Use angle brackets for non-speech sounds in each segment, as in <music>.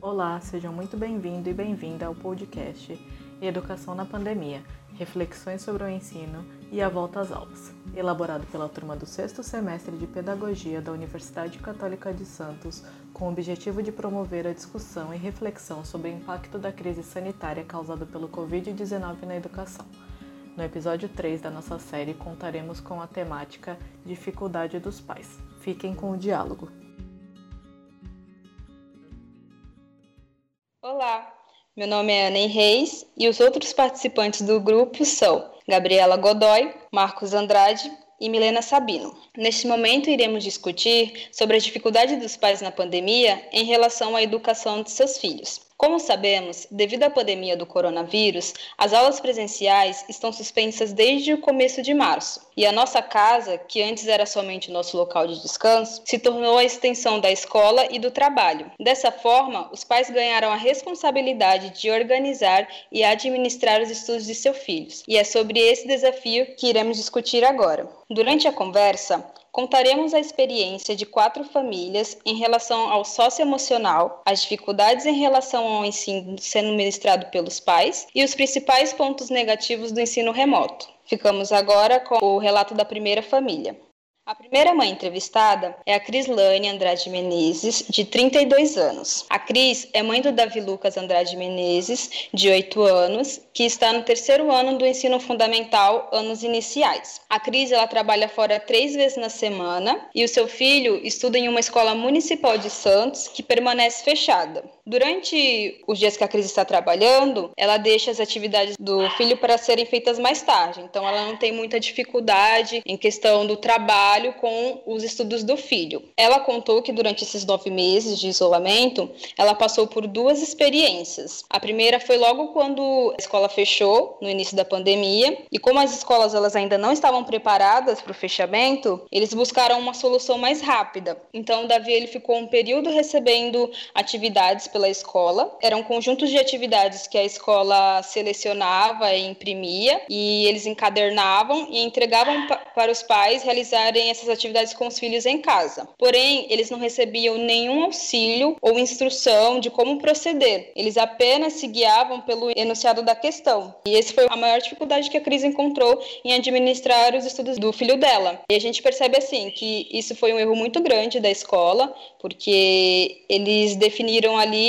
Olá, sejam muito bem-vindo e bem-vinda ao podcast Educação na Pandemia, reflexões sobre o ensino e a volta às aulas, elaborado pela turma do sexto semestre de Pedagogia da Universidade Católica de Santos, com o objetivo de promover a discussão e reflexão sobre o impacto da crise sanitária causada pelo Covid-19 na educação. No episódio 3 da nossa série, contaremos com a temática Dificuldade dos Pais. Fiquem com o diálogo. Meu nome é Ana Reis e os outros participantes do grupo são Gabriela Godoy, Marcos Andrade e Milena Sabino. Neste momento, iremos discutir sobre a dificuldade dos pais na pandemia em relação à educação de seus filhos. Como sabemos, devido à pandemia do coronavírus, as aulas presenciais estão suspensas desde o começo de março. E a nossa casa, que antes era somente nosso local de descanso, se tornou a extensão da escola e do trabalho. Dessa forma, os pais ganharam a responsabilidade de organizar e administrar os estudos de seus filhos. E é sobre esse desafio que iremos discutir agora. Durante a conversa, contaremos a experiência de quatro famílias em relação ao socioemocional, as dificuldades em relação ao ensino sendo ministrado pelos pais e os principais pontos negativos do ensino remoto. Ficamos agora com o relato da primeira família. A primeira mãe entrevistada é a Crislane Andrade Menezes, de 32 anos. A Cris é mãe do Davi Lucas Andrade Menezes, de 8 anos, que está no terceiro ano do ensino fundamental, anos iniciais. A Cris ela trabalha fora três vezes na semana e o seu filho estuda em uma escola municipal de Santos que permanece fechada. Durante os dias que a Cris está trabalhando, ela deixa as atividades do filho para serem feitas mais tarde, então ela não tem muita dificuldade em questão do trabalho com os estudos do filho. Ela contou que durante esses nove meses de isolamento, ela passou por duas experiências. A primeira foi logo quando a escola fechou, no início da pandemia, e como as escolas elas ainda não estavam preparadas para o fechamento, eles buscaram uma solução mais rápida. Então, o Davi ele ficou um período recebendo atividades pela escola. Eram conjuntos de atividades que a escola selecionava e imprimia, e eles encadernavam e entregavam para os pais realizarem essas atividades com os filhos em casa. Porém, eles não recebiam nenhum auxílio ou instrução de como proceder. Eles apenas se guiavam pelo enunciado da questão. E esse foi a maior dificuldade que a Cris encontrou em administrar os estudos do filho dela. E a gente percebe assim que isso foi um erro muito grande da escola, porque eles definiram ali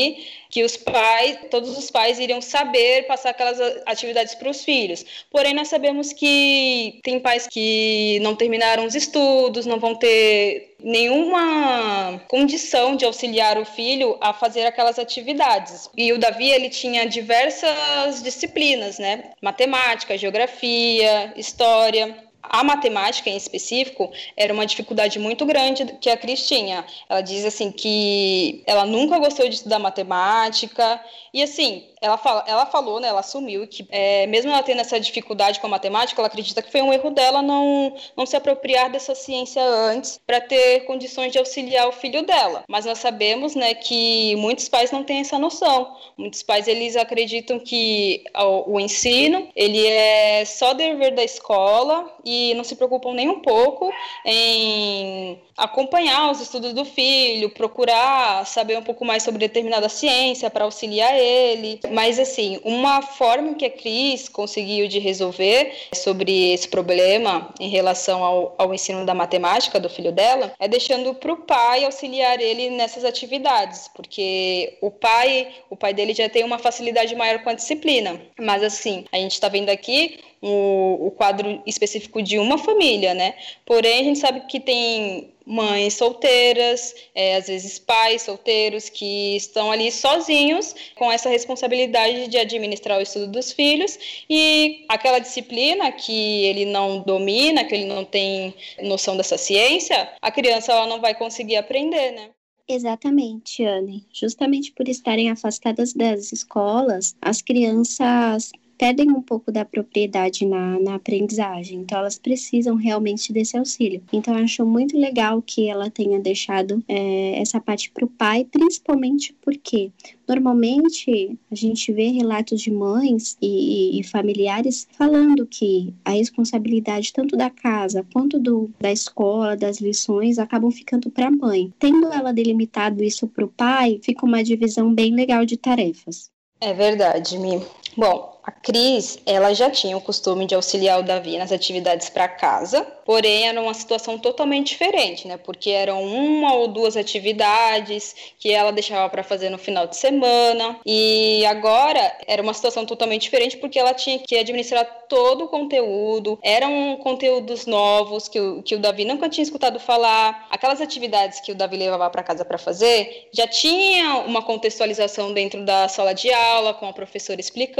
que os pais, todos os pais iriam saber passar aquelas atividades para os filhos. Porém, nós sabemos que tem pais que não terminaram os estudos, não vão ter nenhuma condição de auxiliar o filho a fazer aquelas atividades. E o Davi, ele tinha diversas disciplinas, né? Matemática, geografia, história a matemática em específico era uma dificuldade muito grande que a Cris tinha. Ela diz assim que ela nunca gostou de estudar matemática e assim ela, fala, ela falou, né, ela assumiu que, é, mesmo ela tendo essa dificuldade com a matemática, ela acredita que foi um erro dela não, não se apropriar dessa ciência antes para ter condições de auxiliar o filho dela. Mas nós sabemos, né, que muitos pais não têm essa noção. Muitos pais, eles acreditam que o, o ensino, ele é só dever da escola e não se preocupam nem um pouco em acompanhar os estudos do filho, procurar saber um pouco mais sobre determinada ciência para auxiliar ele. Mas, assim, uma forma que a Cris conseguiu de resolver sobre esse problema em relação ao, ao ensino da matemática do filho dela é deixando para o pai auxiliar ele nessas atividades, porque o pai, o pai dele já tem uma facilidade maior com a disciplina. Mas, assim, a gente está vendo aqui o, o quadro específico de uma família, né? Porém, a gente sabe que tem mães solteiras, é, às vezes pais solteiros que estão ali sozinhos com essa responsabilidade de administrar o estudo dos filhos e aquela disciplina que ele não domina, que ele não tem noção dessa ciência, a criança ela não vai conseguir aprender, né? Exatamente, Anne. Justamente por estarem afastadas das escolas, as crianças perdem um pouco da propriedade na, na aprendizagem. Então, elas precisam realmente desse auxílio. Então, eu acho muito legal que ela tenha deixado é, essa parte para o pai, principalmente porque normalmente a gente vê relatos de mães e, e, familiares falando que a responsabilidade tanto da casa quanto do, da escola, das lições, acabam ficando para a mãe. Tendo ela delimitado isso para o pai, fica uma divisão bem legal de tarefas. É verdade, Mi. Bom, a Cris, ela já tinha o costume de auxiliar o Davi nas atividades para casa, porém era uma situação totalmente diferente, né? Porque eram uma ou duas atividades que ela deixava para fazer no final de semana, e agora era uma situação totalmente diferente porque ela tinha que administrar todo o conteúdo, eram conteúdos novos que o, que o Davi nunca tinha escutado falar, aquelas atividades que o Davi levava para casa para fazer já tinha uma contextualização dentro da sala de aula, com a professora explicando.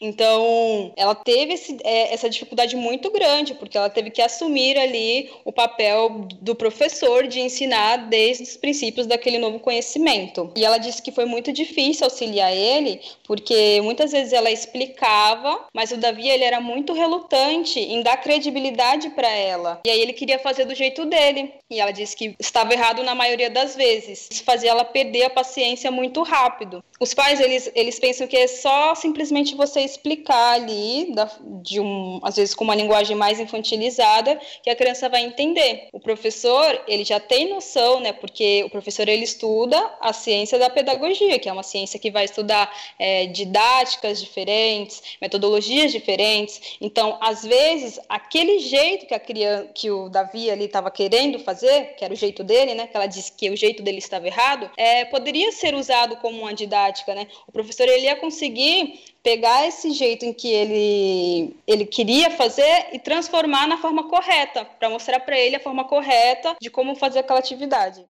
Então, ela teve esse, é, essa dificuldade muito grande, porque ela teve que assumir ali o papel do professor de ensinar desde os princípios daquele novo conhecimento. E ela disse que foi muito difícil auxiliar ele, porque muitas vezes ela explicava, mas o Davi ele era muito relutante em dar credibilidade para ela. E aí ele queria fazer do jeito dele. E ela disse que estava errado na maioria das vezes. Isso fazia ela perder a paciência muito rápido. Os pais, eles, eles pensam que é só simplesmente você explicar ali, da, de um, às vezes com uma linguagem mais infantilizada, que a criança vai entender. O professor, ele já tem noção, né, porque o professor, ele estuda a ciência da pedagogia, que é uma ciência que vai estudar é, didáticas diferentes, metodologias diferentes. Então, às vezes, aquele jeito que a criança, que o Davi ali estava querendo fazer, que era o jeito dele, né, que ela disse que o jeito dele estava errado, é, poderia ser usado como uma didática né? O professor ele ia conseguir pegar esse jeito em que ele ele queria fazer e transformar na forma correta, para mostrar para ele a forma correta de como fazer aquela atividade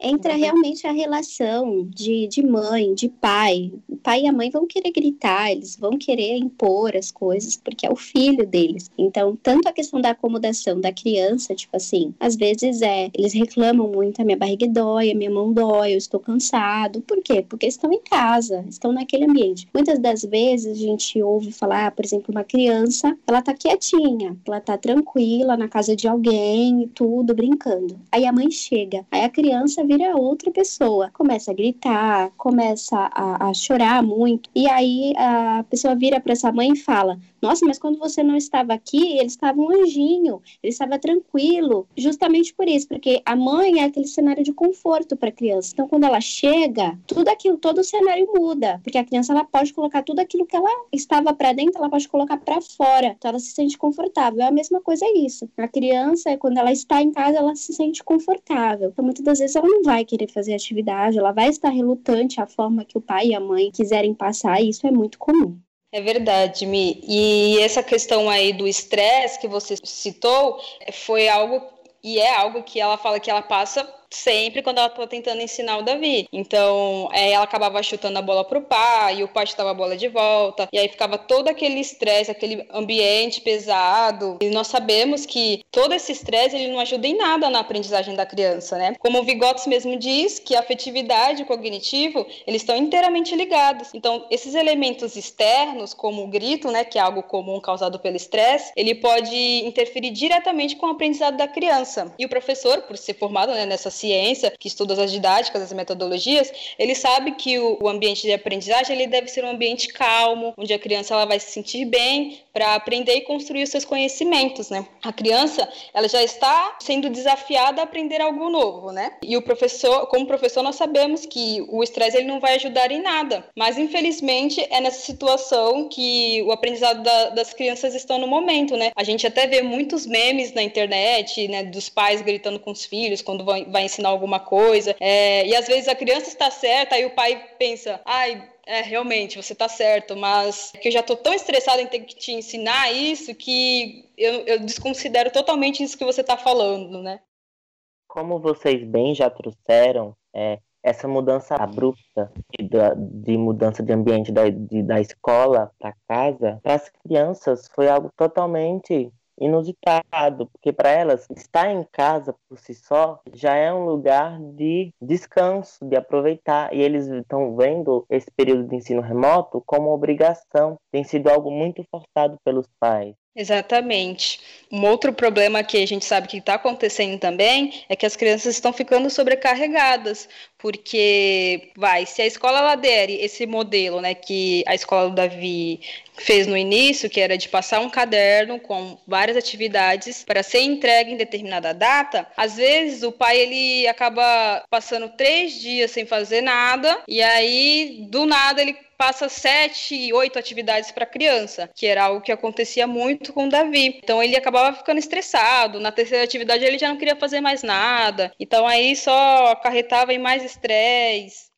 entra realmente a relação de, de mãe, de pai. O pai e a mãe vão querer gritar, eles vão querer impor as coisas, porque é o filho deles. Então, tanto a questão da acomodação da criança, tipo assim, às vezes é, eles reclamam muito, a minha barriga dói, a minha mão dói, eu estou cansado. Por quê? Porque estão em casa, estão naquele ambiente. Muitas das vezes a gente ouve falar, por exemplo, uma criança, ela tá quietinha, ela tá tranquila na casa de alguém e tudo, brincando. Aí a mãe chega, aí a criança vira outra pessoa. Começa a gritar, começa a, a chorar muito. E aí a pessoa vira para essa mãe e fala: Nossa, mas quando você não estava aqui, ele estava um anjinho, ele estava tranquilo. Justamente por isso, porque a mãe é aquele cenário de conforto para a criança. Então, quando ela chega, tudo aquilo, todo o cenário muda, porque a criança ela pode colocar tudo aquilo que ela estava para dentro, ela pode colocar para fora. Então, ela se sente confortável. É a mesma coisa é isso. A criança, quando ela está em casa, ela se sente confortável. Então, muitas das vezes ela não vai querer fazer atividade, ela vai estar relutante à forma que o pai e a mãe quiserem passar, e isso é muito comum. É verdade, Mi. E essa questão aí do estresse que você citou foi algo e é algo que ela fala que ela passa sempre quando ela tá tentando ensinar o Davi. Então, é, ela acabava chutando a bola pro pai, e o pai chutava a bola de volta, e aí ficava todo aquele estresse, aquele ambiente pesado. E nós sabemos que todo esse estresse ele não ajuda em nada na aprendizagem da criança, né? Como o Vygotsky mesmo diz, que a afetividade e o cognitivo, eles estão inteiramente ligados. Então, esses elementos externos, como o grito, né, que é algo comum causado pelo estresse, ele pode interferir diretamente com o aprendizado da criança. E o professor, por ser formado né, nessa ciência, que estuda as didáticas, as metodologias, ele sabe que o, o ambiente de aprendizagem ele deve ser um ambiente calmo, onde a criança ela vai se sentir bem para aprender e construir os seus conhecimentos, né? A criança, ela já está sendo desafiada a aprender algo novo, né? E o professor, como professor, nós sabemos que o estresse ele não vai ajudar em nada, mas infelizmente é nessa situação que o aprendizado da, das crianças estão no momento, né? A gente até vê muitos memes na internet, né, dos pais gritando com os filhos quando vai, vai ensinar alguma coisa. É, e às vezes a criança está certa, aí o pai pensa, ai, é, realmente, você está certo, mas é que eu já estou tão estressada em ter que te ensinar isso que eu, eu desconsidero totalmente isso que você está falando, né? Como vocês bem já trouxeram, é, essa mudança abrupta de, de, mudança de ambiente da, de, da escola para casa, para as crianças foi algo totalmente inusitado, porque para elas estar em casa por si só já é um lugar de descanso, de aproveitar, e eles estão vendo esse período de ensino remoto como obrigação, tem sido algo muito forçado pelos pais. Exatamente. Um outro problema que a gente sabe que está acontecendo também é que as crianças estão ficando sobrecarregadas, porque vai, se a escola ela esse modelo, né, que a escola do Davi fez no início, que era de passar um caderno com várias atividades para ser entregue em determinada data, às vezes o pai ele acaba passando três dias sem fazer nada e aí do nada ele passa sete, oito atividades para criança, que era algo que acontecia muito com o Davi. Então ele acabava ficando estressado. Na terceira atividade ele já não queria fazer mais nada. Então aí só acarretava em mais estresse.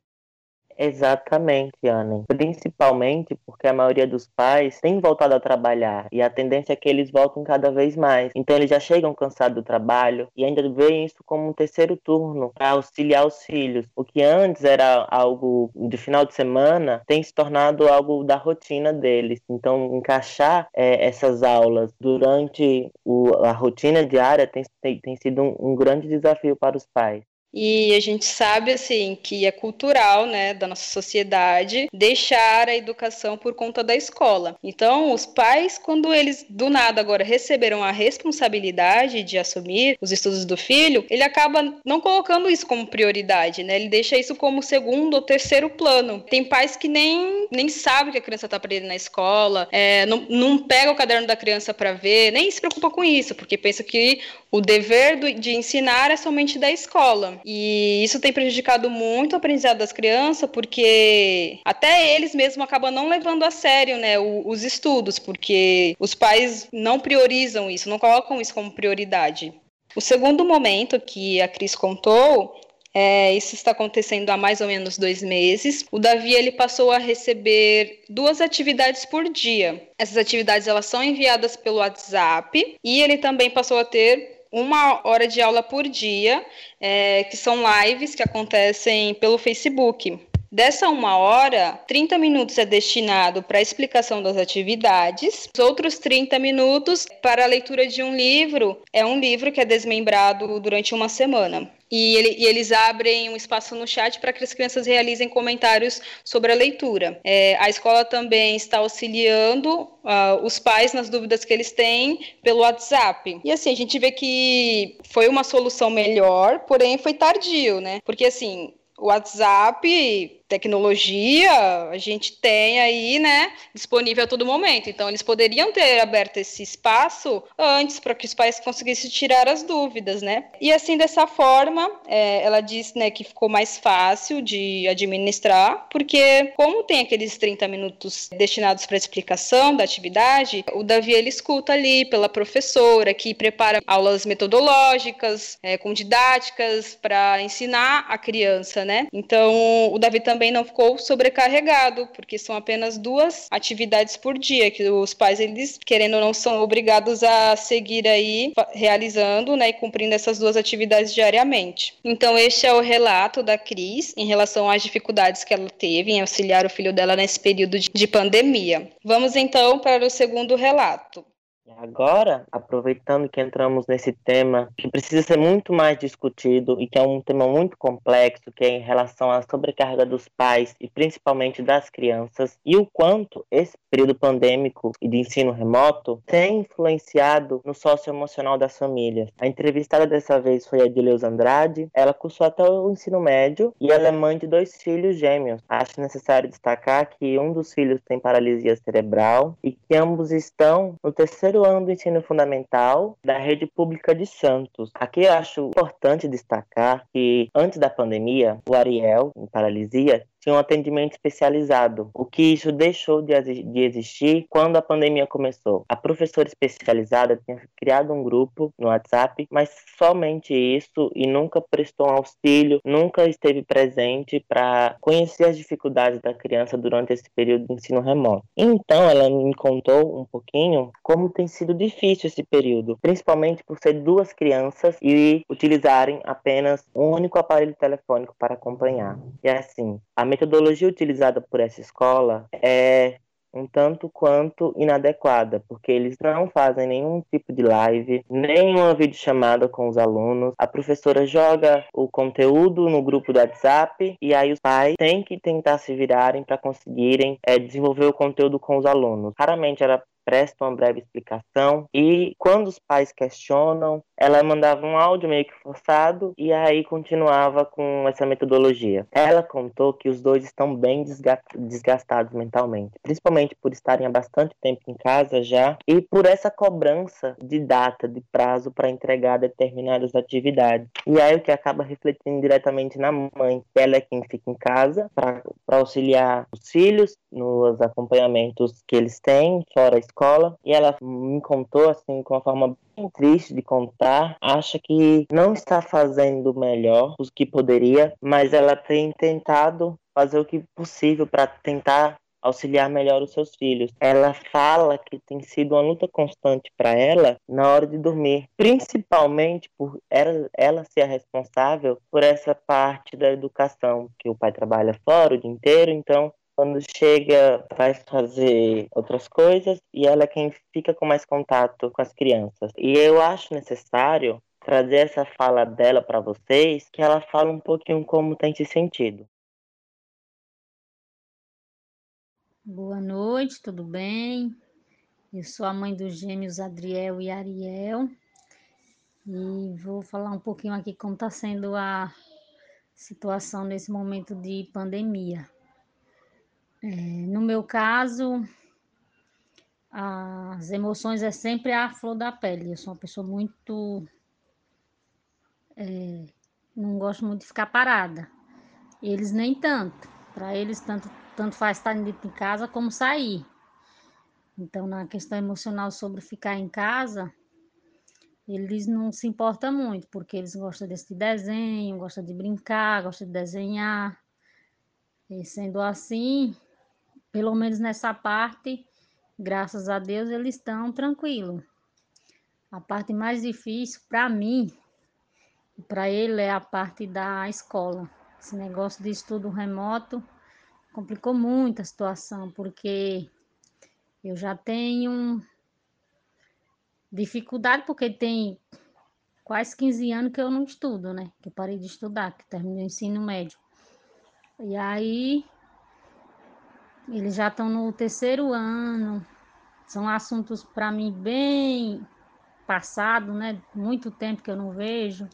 Exatamente, Ana. Principalmente porque a maioria dos pais tem voltado a trabalhar e a tendência é que eles voltem cada vez mais. Então eles já chegam cansados do trabalho e ainda veem isso como um terceiro turno para auxiliar os filhos. O que antes era algo de final de semana tem se tornado algo da rotina deles. Então encaixar é, essas aulas durante o, a rotina diária tem, tem, tem sido um, um grande desafio para os pais. E a gente sabe assim que é cultural, né, da nossa sociedade deixar a educação por conta da escola. Então, os pais, quando eles do nada agora receberam a responsabilidade de assumir os estudos do filho, ele acaba não colocando isso como prioridade, né? Ele deixa isso como segundo ou terceiro plano. Tem pais que nem nem sabem que a criança está aprendendo na escola, é, não, não pega o caderno da criança para ver, nem se preocupa com isso, porque pensa que o dever do, de ensinar é somente da escola. E isso tem prejudicado muito o aprendizado das crianças, porque até eles mesmos acabam não levando a sério né, os estudos, porque os pais não priorizam isso, não colocam isso como prioridade. O segundo momento que a Cris contou é, isso está acontecendo há mais ou menos dois meses. O Davi ele passou a receber duas atividades por dia. Essas atividades elas são enviadas pelo WhatsApp e ele também passou a ter uma hora de aula por dia, é, que são lives que acontecem pelo Facebook. Dessa uma hora, 30 minutos é destinado para a explicação das atividades, os outros 30 minutos para a leitura de um livro. É um livro que é desmembrado durante uma semana. E, ele, e, eles abrem um espaço no chat para que as crianças realizem comentários sobre a leitura. É, a escola também está auxiliando uh, os pais nas dúvidas que eles têm pelo WhatsApp. E assim, a gente vê que foi uma solução melhor, porém foi tardio, né? Porque assim, o WhatsApp tecnologia a gente tem aí, né, disponível a todo momento. Então, eles poderiam ter aberto esse espaço antes para que os pais conseguissem tirar as dúvidas, né? E assim, dessa forma, é, ela disse, né, que ficou mais fácil de administrar, porque como tem aqueles 30 minutos destinados para explicação da atividade, o Davi ele escuta ali pela professora que prepara aulas metodológicas, é, com didáticas para ensinar a criança, né? Então, o Davi também também não ficou sobrecarregado, porque são apenas duas atividades por dia que os pais eles querendo ou não são obrigados a seguir aí realizando, né, e cumprindo essas duas atividades diariamente. Então este é o relato da Cris em relação às dificuldades que ela teve em auxiliar o filho dela nesse período de pandemia. Vamos então para o segundo relato. Agora, aproveitando que entramos nesse tema que precisa ser muito mais discutido e que é um tema muito complexo, que é em relação à sobrecarga dos pais e principalmente das crianças, e o quanto esse período pandêmico e de ensino remoto tem influenciado no socioemocional das famílias. A entrevistada dessa vez foi a Edileuza Andrade, ela cursou até o ensino médio e ela é mãe de dois filhos gêmeos. Acho necessário destacar que um dos filhos tem paralisia cerebral e que ambos estão no terceiro terceiro ano do ensino fundamental da rede pública de Santos. Aqui eu acho importante destacar que antes da pandemia, o Ariel, em paralisia, tinha um atendimento especializado, o que isso deixou de, de existir quando a pandemia começou. A professora especializada tinha criado um grupo no WhatsApp, mas somente isso e nunca prestou um auxílio, nunca esteve presente para conhecer as dificuldades da criança durante esse período de ensino remoto. Então, ela me contou um pouquinho como tem sido difícil esse período, principalmente por ser duas crianças e utilizarem apenas um único aparelho telefônico para acompanhar. E assim, a metodologia utilizada por essa escola é um tanto quanto inadequada, porque eles não fazem nenhum tipo de live, nenhuma videochamada com os alunos. A professora joga o conteúdo no grupo do WhatsApp e aí os pais têm que tentar se virarem para conseguirem é, desenvolver o conteúdo com os alunos. Raramente era presta uma breve explicação e quando os pais questionam, ela mandava um áudio meio que forçado e aí continuava com essa metodologia. Ela contou que os dois estão bem desgastados mentalmente, principalmente por estarem há bastante tempo em casa já e por essa cobrança de data, de prazo para entregar determinadas atividades. E aí o que acaba refletindo diretamente na mãe, ela é quem fica em casa para auxiliar os filhos nos acompanhamentos que eles têm fora a escola escola e ela me contou assim com uma forma bem triste de contar. Acha que não está fazendo melhor o que poderia, mas ela tem tentado fazer o que possível para tentar auxiliar melhor os seus filhos. Ela fala que tem sido uma luta constante para ela na hora de dormir, principalmente por ela, ela ser a responsável por essa parte da educação, que o pai trabalha fora o dia inteiro, então quando chega, vai fazer outras coisas e ela é quem fica com mais contato com as crianças. E eu acho necessário trazer essa fala dela para vocês, que ela fala um pouquinho como tem se sentido. Boa noite, tudo bem? Eu sou a mãe dos gêmeos Adriel e Ariel e vou falar um pouquinho aqui como está sendo a situação nesse momento de pandemia. É, no meu caso, as emoções é sempre a flor da pele. Eu sou uma pessoa muito. É, não gosto muito de ficar parada. Eles nem tanto. Para eles, tanto, tanto faz estar dentro de casa como sair. Então, na questão emocional sobre ficar em casa, eles não se importam muito, porque eles gostam desse desenho, gostam de brincar, gostam de desenhar. E sendo assim, pelo menos nessa parte, graças a Deus, eles estão tranquilos. A parte mais difícil para mim para ele é a parte da escola. Esse negócio de estudo remoto complicou muito a situação, porque eu já tenho dificuldade, porque tem quase 15 anos que eu não estudo, né? Que eu parei de estudar, que terminei o ensino médio. E aí eles já estão no terceiro ano. São assuntos para mim bem passado, né? Muito tempo que eu não vejo.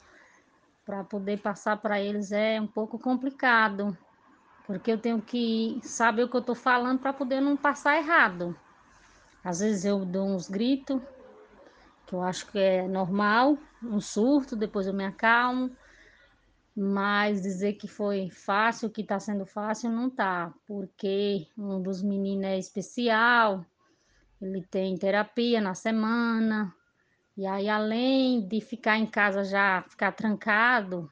Para poder passar para eles é um pouco complicado, porque eu tenho que saber o que eu estou falando para poder não passar errado. Às vezes eu dou uns gritos, que eu acho que é normal, um surto, depois eu me acalmo. Mas dizer que foi fácil, que está sendo fácil, não tá, porque um dos meninos é especial, ele tem terapia na semana, e aí além de ficar em casa já ficar trancado,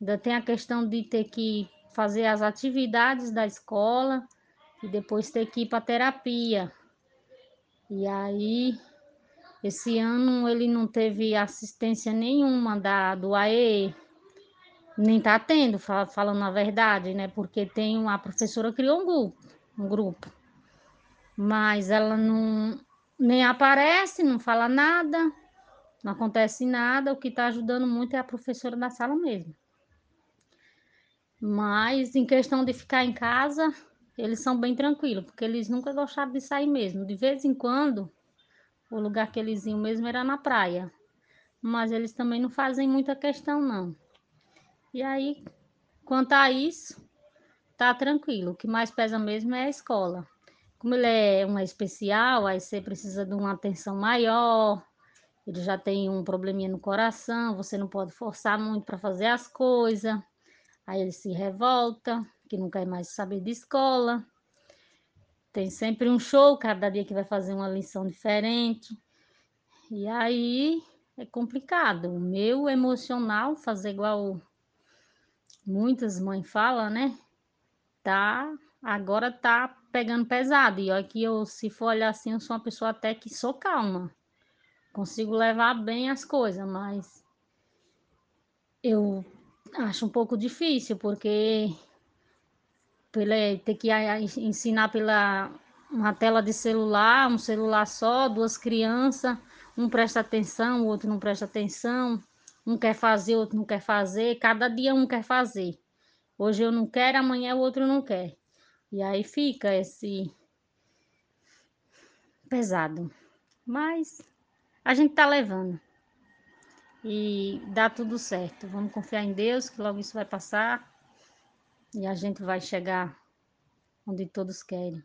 ainda tem a questão de ter que fazer as atividades da escola e depois ter que ir para terapia. E aí esse ano ele não teve assistência nenhuma da do AE nem tá tendo, falando a verdade, né? Porque tem uma professora criou um grupo, um grupo. Mas ela não nem aparece, não fala nada, não acontece nada. O que está ajudando muito é a professora da sala mesmo. Mas em questão de ficar em casa, eles são bem tranquilos, porque eles nunca gostaram de sair mesmo. De vez em quando, o lugar que eles iam mesmo era na praia. Mas eles também não fazem muita questão, não. E aí, quanto a isso, tá tranquilo. O que mais pesa mesmo é a escola. Como ele é uma especial, aí você precisa de uma atenção maior. Ele já tem um probleminha no coração, você não pode forçar muito para fazer as coisas. Aí ele se revolta, que não quer mais saber de escola. Tem sempre um show, cada dia que vai fazer uma lição diferente. E aí é complicado. O meu emocional, fazer igual muitas mães falam, né? Tá, agora tá pegando pesado. E aqui eu, se for olhar assim, eu sou uma pessoa até que sou calma. Consigo levar bem as coisas, mas eu acho um pouco difícil, porque pela, ter que ensinar pela uma tela de celular, um celular só, duas crianças, um presta atenção, o outro não presta atenção, um quer fazer, outro não quer fazer, cada dia um quer fazer. Hoje eu não quero, amanhã o outro não quer. E aí fica esse pesado. Mas a gente tá levando. E dá tudo certo. Vamos confiar em Deus que logo isso vai passar e a gente vai chegar onde todos querem.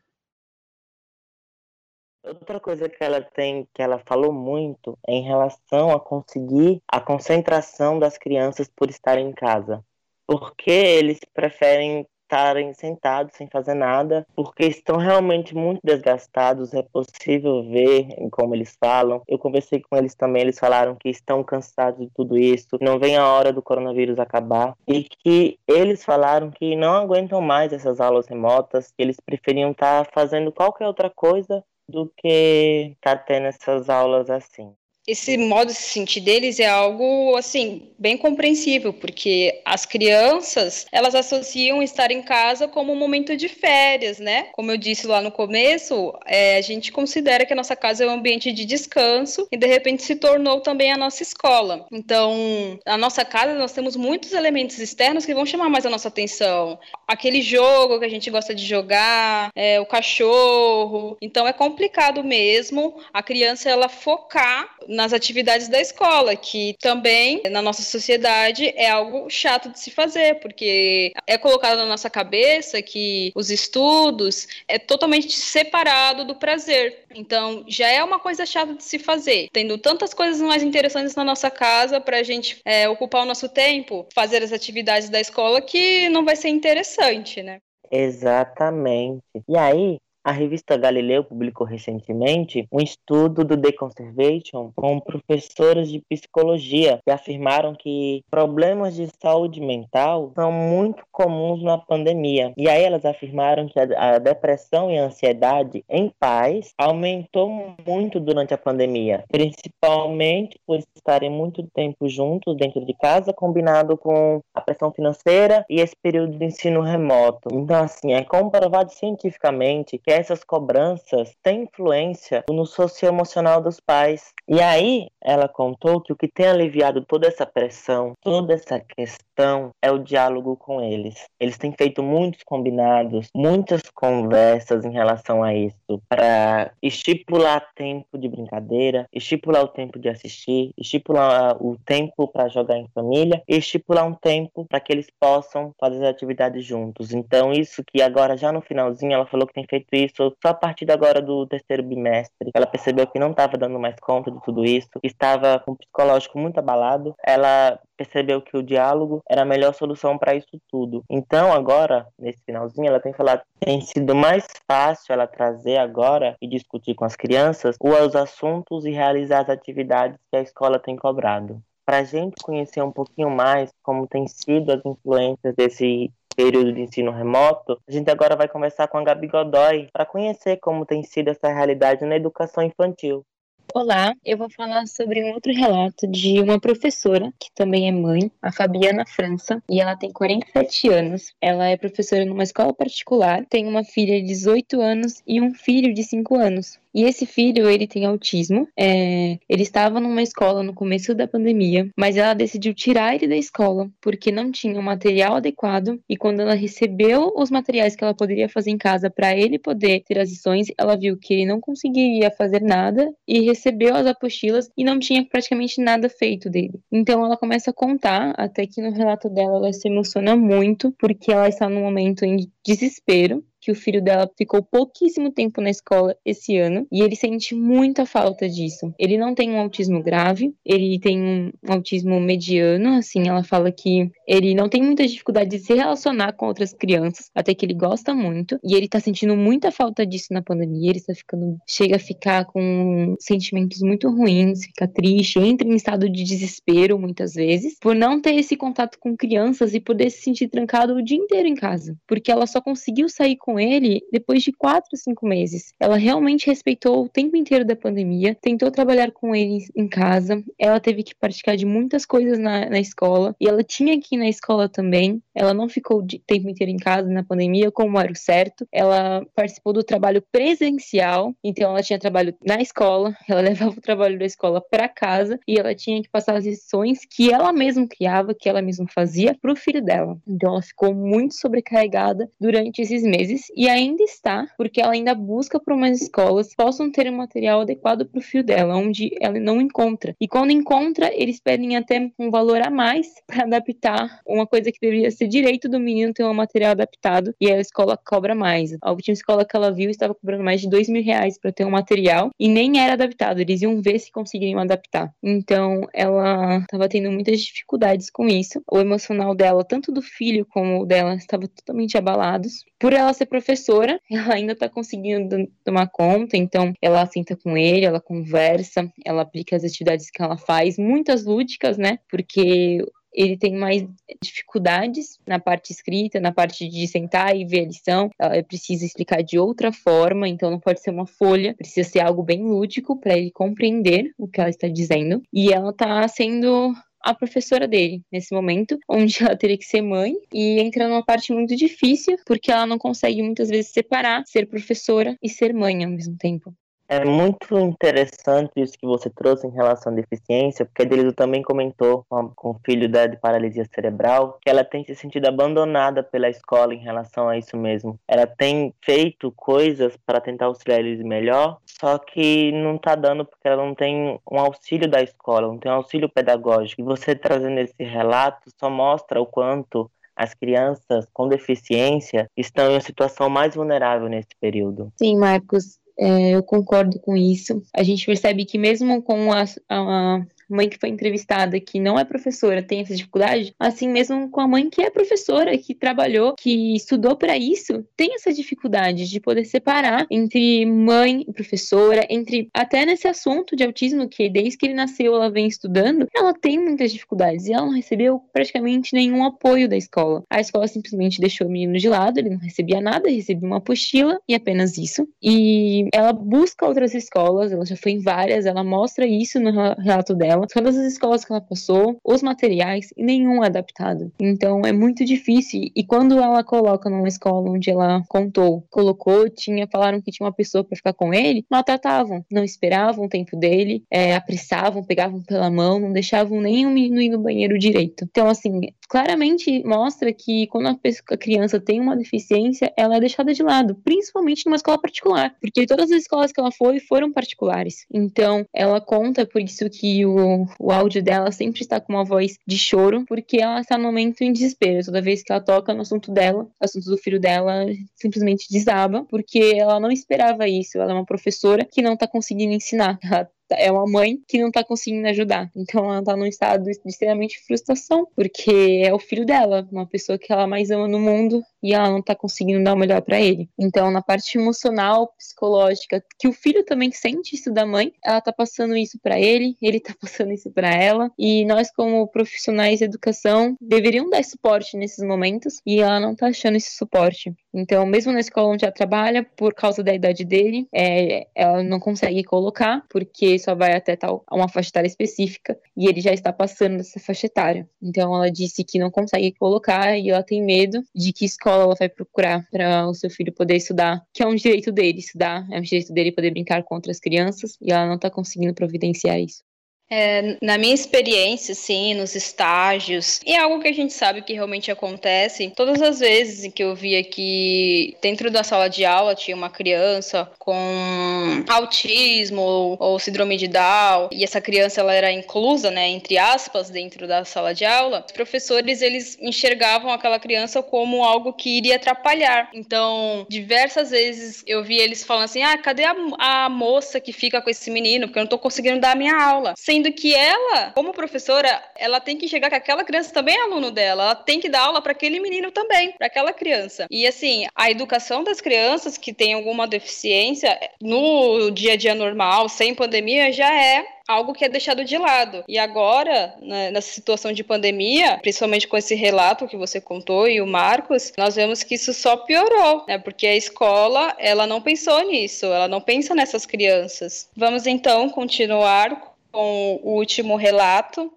Outra coisa que ela tem, que ela falou muito, é em relação a conseguir a concentração das crianças por estarem em casa. Porque eles preferem estarem sentados sem fazer nada, porque estão realmente muito desgastados. É possível ver como eles falam. Eu conversei com eles também, eles falaram que estão cansados de tudo isso, não vem a hora do coronavírus acabar e que eles falaram que não aguentam mais essas aulas remotas, que eles preferiam estar fazendo qualquer outra coisa do que estar tendo essas aulas assim esse modo de se sentir deles é algo assim bem compreensível, porque as crianças elas associam estar em casa como um momento de férias, né? Como eu disse lá no começo, é, a gente considera que a nossa casa é um ambiente de descanso e de repente se tornou também a nossa escola. Então, na nossa casa nós temos muitos elementos externos que vão chamar mais a nossa atenção. Aquele jogo que a gente gosta de jogar, é, o cachorro. Então é complicado mesmo a criança ela focar nas atividades da escola, que também na nossa sociedade é algo chato de se fazer, porque é colocado na nossa cabeça que os estudos é totalmente separado do prazer. Então, já é uma coisa chata de se fazer. Tendo tantas coisas mais interessantes na nossa casa para a gente é, ocupar o nosso tempo, fazer as atividades da escola que não vai ser interessante, né? Exatamente. E aí, a revista Galileu publicou recentemente um estudo do The Conservation com professoras de psicologia que afirmaram que problemas de saúde mental são muito comuns na pandemia. E aí elas afirmaram que a, depressão e a ansiedade em pais aumentou muito durante a pandemia, principalmente por estarem muito tempo juntos dentro de casa, combinado com a pressão financeira e esse período de ensino remoto. Então, assim, é comprovado cientificamente que essas cobranças têm influência no socioemocional dos pais. E aí ela contou que o que tem aliviado toda essa pressão, toda essa questão é o diálogo com eles. Eles têm feito muitos combinados, muitas conversas em relação a isso, para estipular tempo de brincadeira, estipular o tempo de assistir, estipular o tempo para jogar em família e estipular um tempo para que eles possam fazer atividades juntos. Então, isso que agora já no finalzinho ela falou que tem feito isso só a partir agora do terceiro bimestre. Ela percebeu que não estava dando mais conta de tudo isso, estava com o psicológico muito abalado. Ela percebeu que o diálogo era a melhor solução para isso tudo. Então, agora, nesse finalzinho, ela tem falado tem sido mais fácil ela trazer agora e discutir com as crianças os assuntos e realizar as atividades que a escola tem cobrado para a gente conhecer um pouquinho mais como tem sido as influências desse período de ensino remoto, a gente agora vai conversar com a Gabi Godoy para conhecer como tem sido essa realidade na educação infantil. Olá, eu vou falar sobre um outro relato de uma professora que também é mãe, a Fabiana França, e ela tem 47 anos. Ela é professora numa escola particular, tem uma filha de 18 anos e um filho de 5 anos. E esse filho, ele tem autismo. É, ele estava numa escola no começo da pandemia, mas ela decidiu tirar ele da escola porque não tinha o material adequado. E quando ela recebeu os materiais que ela poderia fazer em casa para ele poder ter as lições, ela viu que ele não conseguiria fazer nada e recebeu as apostilas e não tinha praticamente nada feito dele. Então ela começa a contar, até que no relato dela ela se emociona muito porque ela está num momento em desespero que o filho dela ficou pouquíssimo tempo na escola esse ano e ele sente muita falta disso. Ele não tem um autismo grave, ele tem um autismo mediano, assim, ela fala que ele não tem muita dificuldade de se relacionar com outras crianças, até que ele gosta muito e ele tá sentindo muita falta disso na pandemia, ele está ficando chega a ficar com sentimentos muito ruins, fica triste, entra em estado de desespero muitas vezes por não ter esse contato com crianças e poder se sentir trancado o dia inteiro em casa, porque ela só conseguiu sair com com ele depois de quatro, cinco meses. Ela realmente respeitou o tempo inteiro da pandemia, tentou trabalhar com ele em casa. Ela teve que praticar de muitas coisas na, na escola e ela tinha que ir na escola também. Ela não ficou o tempo inteiro em casa na pandemia, como era o certo. Ela participou do trabalho presencial, então ela tinha trabalho na escola, <laughs> ela levava o trabalho da escola para casa e ela tinha que passar as lições que ela mesma criava, que ela mesma fazia para o filho dela. Então ela ficou muito sobrecarregada durante esses meses e ainda está, porque ela ainda busca por umas escolas que possam ter um material adequado para o filho dela, onde ela não encontra. E quando encontra, eles pedem até um valor a mais <laughs> para adaptar uma coisa que deveria ser direito do menino ter um material adaptado e a escola cobra mais. A última escola que ela viu estava cobrando mais de dois mil reais para ter um material e nem era adaptado. Eles iam ver se conseguiriam adaptar. Então ela estava tendo muitas dificuldades com isso. O emocional dela, tanto do filho como dela, estava totalmente abalados. Por ela ser professora, <laughs> ela ainda está conseguindo tomar conta, então ela senta com ele, ela conversa, ela aplica as atividades que ela faz, muitas lúdicas, né? Porque ele tem mais dificuldades na parte escrita, na parte de sentar e ver a lição. Ela precisa explicar de outra forma, então não pode ser uma folha, precisa ser algo bem lúdico para ele compreender o que ela está dizendo. E ela está sendo a professora dele nesse momento, <laughs> onde ela teria que ser mãe e entra numa parte muito difícil, porque ela não consegue muitas vezes separar ser professora e ser mãe ao mesmo tempo. É muito interessante isso que você trouxe em relação à deficiência, porque a Delisa também comentou com, o filho dela de paralisia cerebral que ela tem se sentido abandonada pela escola em relação a isso mesmo. Ela tem feito coisas para tentar auxiliar eles melhor, só que não está dando porque ela não tem um auxílio da escola, não tem um auxílio pedagógico. E você trazendo esse relato só mostra o quanto as crianças com deficiência estão em uma situação mais vulnerável nesse período. Sim, Marcos, é, eu concordo com isso. A gente percebe que mesmo com a, a, mãe que foi entrevistada que não é professora tem essa dificuldade, assim mesmo com a mãe que é professora, que trabalhou, que estudou para isso, tem essa dificuldade de poder separar entre mãe e professora, entre até nesse assunto de autismo que desde que ele nasceu ela vem estudando, ela tem muitas dificuldades e ela não recebeu praticamente nenhum apoio da escola. A escola simplesmente deixou o menino de lado, ele não recebia nada, recebia uma apostila e apenas isso. E ela busca outras escolas, ela já foi em várias, ela mostra isso no relato dela todas as escolas que ela passou, os materiais, e nenhum é adaptado. Então é muito difícil. E quando ela coloca numa escola onde ela contou, colocou, tinha, falaram que tinha uma pessoa para ficar com ele, maltratavam, não esperavam o tempo dele, é, apressavam, pegavam pela mão, não deixavam nem o menino ir no banheiro direito. Então, assim, claramente mostra que quando a, pessoa, a criança tem uma deficiência, ela é deixada de lado, principalmente numa escola particular, porque todas as escolas que ela foi foram particulares. Então, ela conta por isso que o o, áudio dela sempre está com uma voz de choro, porque ela está no momento em desespero. Toda vez que ela toca no assunto dela, assunto do filho dela, simplesmente desaba, porque ela não esperava isso. Ela é uma professora que não está conseguindo ensinar. Ela é uma mãe que não tá conseguindo ajudar. Então ela tá num estado de extremamente frustração, porque é o filho dela, uma pessoa que ela mais ama no mundo e ela não tá conseguindo dar o melhor para ele. Então, na parte emocional, psicológica, que o filho também sente isso da mãe, ela tá passando isso para ele, ele tá <laughs> passando isso para ela, e nós como profissionais de educação deveriam dar suporte nesses momentos e ela não tá achando esse suporte. Então, mesmo na escola onde ela trabalha, por causa da idade dele, é, ela não consegue colocar, porque só vai até tal uma faixa etária específica e ele já está passando dessa faixa etária. Então ela disse que não consegue colocar e ela tem medo de que escola ela vai procurar para o seu filho poder estudar, que é um direito dele estudar, é um direito dele poder brincar com outras crianças e ela não está conseguindo providenciar isso. É, na minha experiência, sim, nos estágios, e é algo que a gente sabe que realmente acontece, todas as vezes que eu via que dentro da sala de aula tinha uma criança com autismo ou, ou síndrome de Down, e essa criança ela era inclusa, né, entre aspas, dentro da sala de aula, os professores eles enxergavam aquela criança como algo que iria atrapalhar. Então, diversas vezes eu vi eles falando assim: ah, cadê a, a moça que fica com esse menino? Porque eu não tô conseguindo dar a minha aula. Sem sendo que ela, como professora, ela tem que chegar que aquela criança também é aluno dela, ela tem que dar aula para aquele menino também, para aquela criança. E assim, a educação das crianças que têm alguma deficiência no dia a dia normal, sem pandemia, já é algo que é deixado de lado. E agora, né, nessa situação de pandemia, principalmente com esse relato que você contou e o Marcos, nós vemos que isso só piorou, né? Porque a escola, ela não pensou nisso, ela não pensa nessas crianças. Vamos então continuar com o último relato.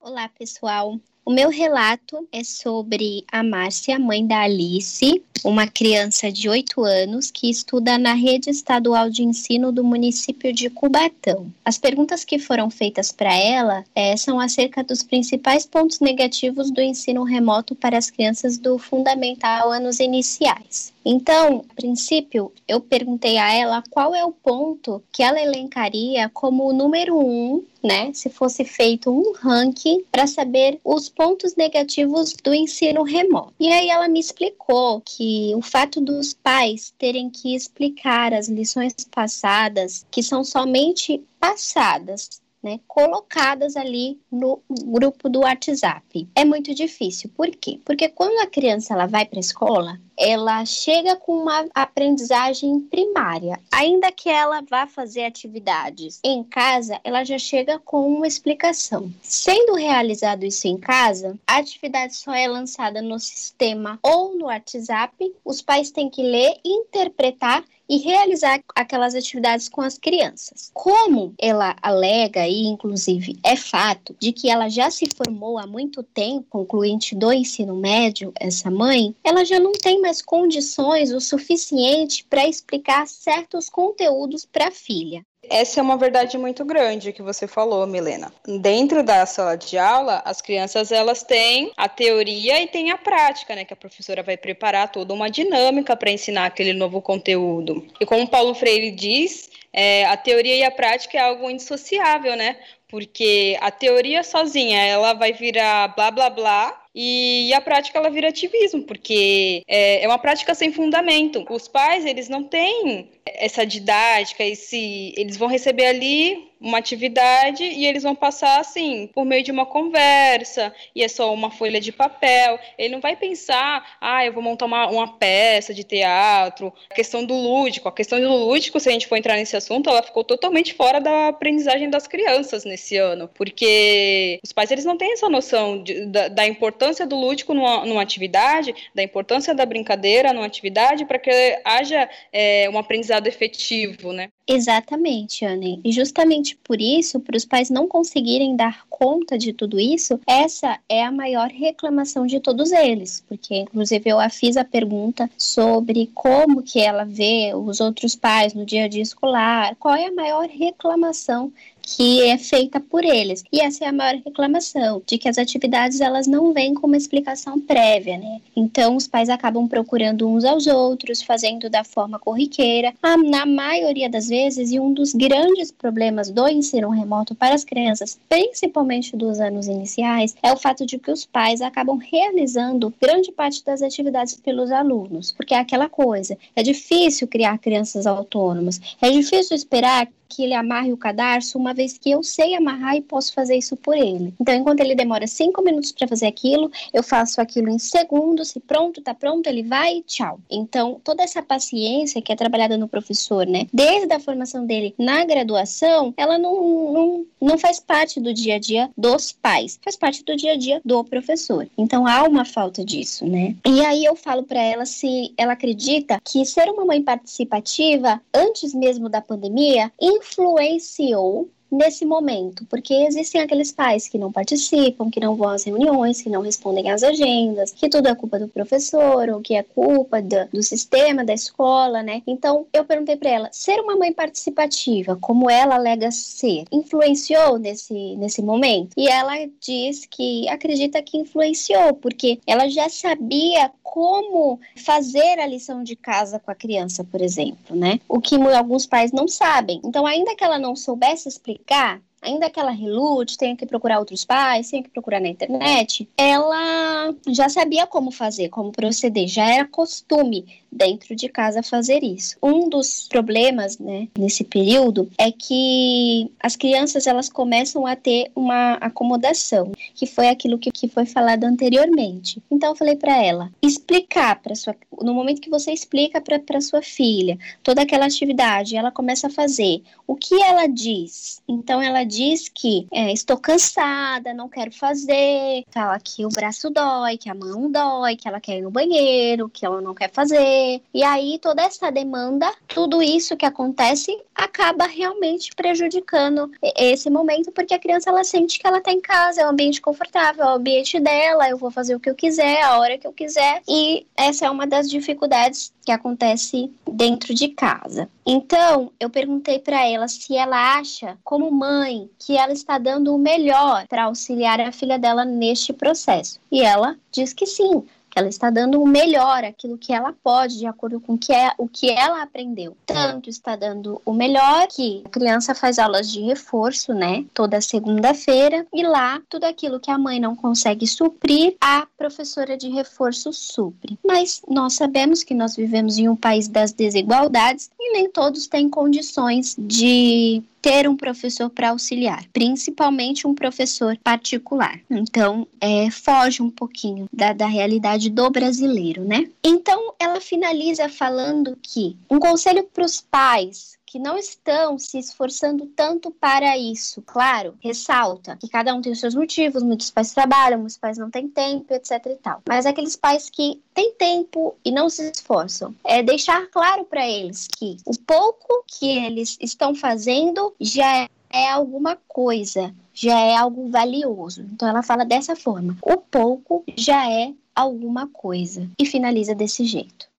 Olá, pessoal. O meu relato é sobre a Márcia, mãe da Alice, uma criança de 8 anos que estuda na rede estadual de ensino do município de Cubatão. As perguntas que foram feitas para ela é, são acerca dos principais pontos negativos do ensino remoto para as crianças do fundamental anos iniciais. Então, a princípio, eu perguntei a ela qual é o ponto que ela elencaria como o número um, né? Se fosse feito um ranking para saber os pontos negativos do ensino remoto. E aí ela me explicou que o fato dos pais terem que explicar as lições passadas, que são somente passadas, né, colocadas ali no grupo do WhatsApp. É muito difícil. Por quê? Porque quando a criança ela vai para a escola, ela chega com uma aprendizagem primária. Ainda que ela vá fazer atividades em casa, ela já chega com uma explicação. Sendo realizado isso em casa, a atividade só é lançada no sistema ou no WhatsApp. Os pais têm que ler, interpretar e realizar aquelas atividades com as crianças. Como ela alega, e inclusive é fato, de que ela já se formou há muito tempo, concluinte do ensino médio, essa mãe, ela já não tem mais condições o suficiente para explicar certos conteúdos para a filha. Essa é uma verdade muito grande que você falou, Milena. Dentro da sala de aula, as crianças elas têm a teoria e têm a prática, né? Que a professora vai preparar toda uma dinâmica para ensinar aquele novo conteúdo. E como Paulo Freire diz, é, a teoria e a prática é algo indissociável, né? Porque a teoria sozinha, ela vai virar blá blá blá, e a prática ela vira ativismo, porque é, é, uma prática sem fundamento. Os pais, eles não têm essa didática, esse, eles vão receber ali uma atividade e eles vão passar assim, por meio de uma conversa, e é só uma folha de papel. Ele não vai pensar, ah, eu vou montar uma, uma peça de teatro. A questão do lúdico, a questão do lúdico, se a gente for entrar nesse assunto, ela ficou totalmente fora da aprendizagem das crianças nesse ano, porque os pais eles não têm essa noção de, da, da, importância do lúdico numa, numa, atividade, da importância da brincadeira numa atividade, para que haja é, um aprendizado efetivo, né? Exatamente, Anne. E justamente por isso, para os pais não conseguirem dar conta de tudo isso, essa é a maior reclamação de todos eles, porque inclusive eu fiz a pergunta sobre como que ela vê os outros pais no dia a dia escolar, qual é a maior reclamação que é feita por eles. E essa é a maior reclamação, de que as atividades elas não vêm com uma explicação prévia, né? Então os pais acabam procurando uns aos outros, fazendo da forma corriqueira. Na maioria das vezes, e um dos grandes problemas do ensino remoto para as crianças, principalmente dos anos iniciais, é o fato de que os pais acabam realizando grande parte das atividades pelos alunos, porque é aquela coisa, é difícil criar crianças autônomas, é difícil esperar que ele amarre o cadarço, uma vez que eu sei amarrar e posso fazer isso por ele. Então, enquanto ele demora cinco minutos para fazer aquilo, eu faço aquilo em segundos, e pronto, tá pronto, ele vai e tchau. Então, toda essa paciência que é trabalhada no professor, né, desde a formação dele na graduação, ela não, não, não faz parte do dia a dia dos pais, faz parte do dia a dia do professor. Então, há uma falta disso, né? E aí eu falo para ela se ela acredita que ser uma mãe participativa, antes mesmo da pandemia, influenciou nesse momento, porque existem aqueles pais que não participam, que não vão às reuniões, que não respondem às agendas, que tudo é culpa do professor ou que é culpa do, do sistema da escola, né? Então eu perguntei para ela, ser uma mãe participativa, como ela alega ser, influenciou nesse nesse momento? E ela diz que acredita que influenciou, porque ela já sabia como fazer a lição de casa com a criança, por exemplo, né? O que alguns pais não sabem. Então, ainda que ela não soubesse explicar, 干。Ainda que ela relute, tenha que procurar outros pais, tenha que procurar na internet, ela já sabia como fazer, como proceder, já era costume dentro de casa fazer isso. Um dos problemas, né, nesse período é que as crianças elas começam a ter uma acomodação, que foi aquilo que, que foi falado anteriormente. Então eu falei para ela, explicar para sua no momento que você explica para sua filha toda aquela atividade, ela começa a fazer. O que ela diz? Então ela diz que é, estou cansada, não quero fazer, fala que o braço dói, que a mão dói, que ela quer ir no banheiro, que ela não quer fazer e aí toda essa demanda, tudo isso que acontece, acaba realmente prejudicando esse momento, porque a criança ela sente que ela está em casa, é um ambiente confortável, é o ambiente dela, eu vou fazer o que eu quiser, a hora que eu quiser. E essa é uma das dificuldades que acontece dentro de casa. Então, eu perguntei para ela se ela acha, como mãe, que ela está dando o melhor para auxiliar a filha dela neste processo. E ela diz que sim, que ela está dando o melhor, aquilo que ela pode, de acordo com que é, o que ela aprendeu. Tanto está dando o melhor que a criança faz aulas de reforço, né, toda segunda-feira, e lá tudo aquilo que a mãe não consegue suprir, a professora de reforço supre. Mas nós sabemos que nós vivemos em um país das desigualdades nem todos têm condições de ter um professor para auxiliar, principalmente um professor particular. Então, é, foge um pouquinho da, da realidade do brasileiro, né? Então, ela finaliza falando que um conselho para os pais que não estão se esforçando tanto para isso. Claro, ressalta que cada um tem os seus motivos, muitos pais trabalham, muitos pais não têm tempo, etc e tal. Mas aqueles pais que têm tempo e não se esforçam, é deixar claro para eles que o pouco que eles estão fazendo já é alguma coisa, já é algo valioso. Então ela fala dessa forma: o pouco já é alguma coisa. E finaliza desse jeito.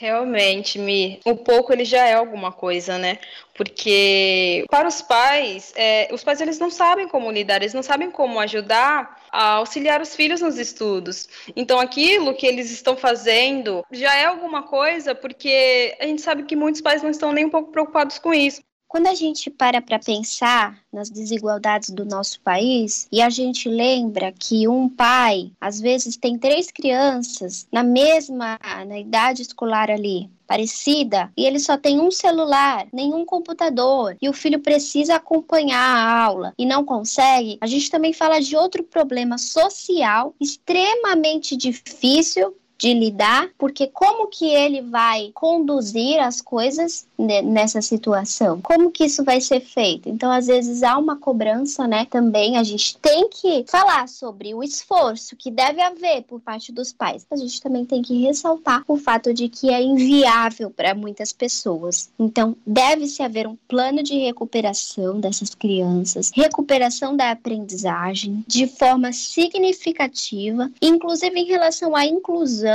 Realmente, Mi, o pouco ele já é alguma coisa, né? Porque para os pais, é, os pais eles não sabem como lidar, eles não sabem como ajudar a auxiliar os filhos nos estudos. Então, aquilo que eles estão fazendo já é alguma coisa, porque a gente sabe que muitos pais não estão nem um pouco preocupados com isso. Quando a gente para para pensar nas desigualdades do nosso país e a gente lembra que um pai às vezes tem três crianças na mesma na idade escolar ali, parecida, e ele só tem um celular, nenhum computador, e o filho precisa acompanhar a aula e não consegue, a gente também fala de outro problema social extremamente difícil de lidar, porque como que ele vai conduzir as coisas nessa situação? Como que isso vai ser feito? Então, às vezes há uma cobrança, né? Também a gente tem que falar sobre o esforço que deve haver por parte dos pais. A gente também tem que ressaltar o fato de que é inviável para muitas pessoas. Então, deve-se haver um plano de recuperação dessas crianças, recuperação da aprendizagem de forma significativa, inclusive em relação à inclusão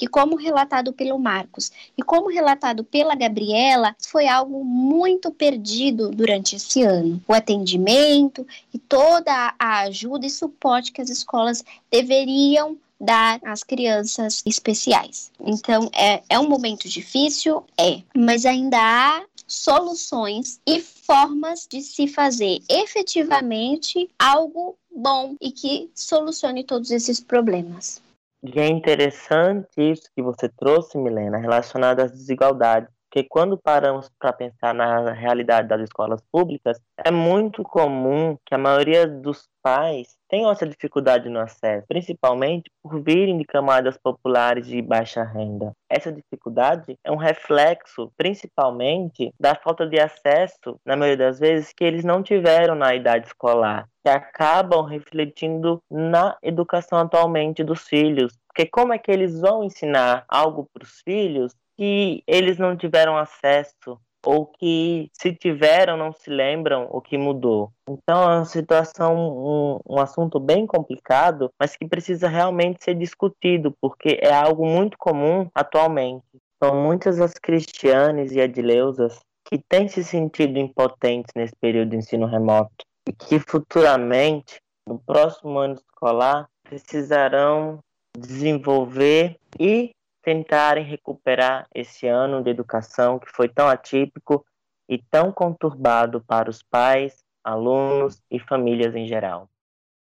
que, como relatado pelo Marcos e como relatado pela Gabriela, foi algo muito perdido durante esse ano. O atendimento e toda a ajuda e suporte que as escolas deveriam dar às crianças especiais. Então, é, é um momento difícil? É, mas ainda há soluções e formas de se fazer efetivamente algo bom e que solucione todos esses problemas. E é interessante isso que você trouxe, Milena, relacionado às desigualdades. Porque quando paramos para pensar na realidade das escolas públicas, é muito comum que a maioria dos pais tenham essa dificuldade no acesso, principalmente por virem de camadas populares de baixa renda. Essa dificuldade é um reflexo, principalmente, da falta de acesso, na maioria das vezes, que eles não tiveram na idade escolar, que acabam refletindo na educação atualmente dos filhos. Porque como é que eles vão ensinar algo para os filhos que eles não tiveram acesso ou que se tiveram não se lembram o que mudou. Então é uma situação, um, um, assunto bem complicado, mas que precisa realmente ser discutido, porque é algo muito comum atualmente. São muitas as cristianas e adileusas que têm se sentido impotentes nesse período de ensino remoto e que futuramente, no próximo ano escolar, precisarão desenvolver e tentarem recuperar esse ano de educação que foi tão atípico e tão conturbado para os pais alunos e famílias em geral.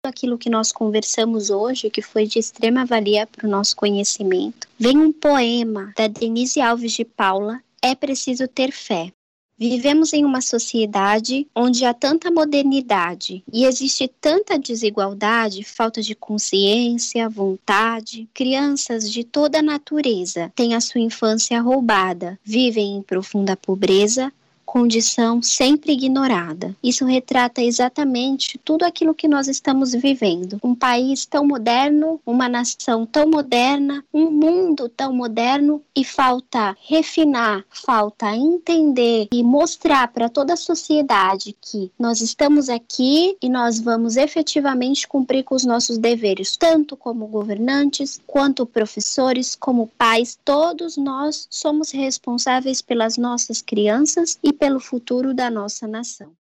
Aquilo que nós conversamos hoje, que foi de extrema valia para o nosso conhecimento, vem um poema da Denise Alves de Paula, É Preciso Ter Fé. Vivemos em uma sociedade onde há tanta modernidade e existe tanta desigualdade, falta de consciência, vontade. Crianças de toda a natureza têm a sua infância roubada, vivem em profunda pobreza, condição sempre ignorada. Isso retrata exatamente tudo aquilo que nós estamos vivendo. Um país tão moderno, uma nação tão moderna, um mundo tão moderno e falta refinar, falta entender e mostrar para toda a sociedade que nós estamos aqui e nós vamos efetivamente cumprir com os nossos deveres, tanto como governantes, quanto professores, como pais, todos nós somos responsáveis pelas nossas crianças e pelo futuro da nossa nação.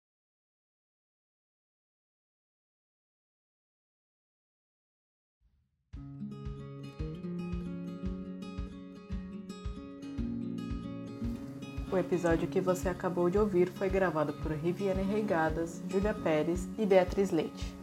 O episódio que você acabou de ouvir foi gravado por Riviane Reigadas, Júlia Pérez e Beatriz Leite.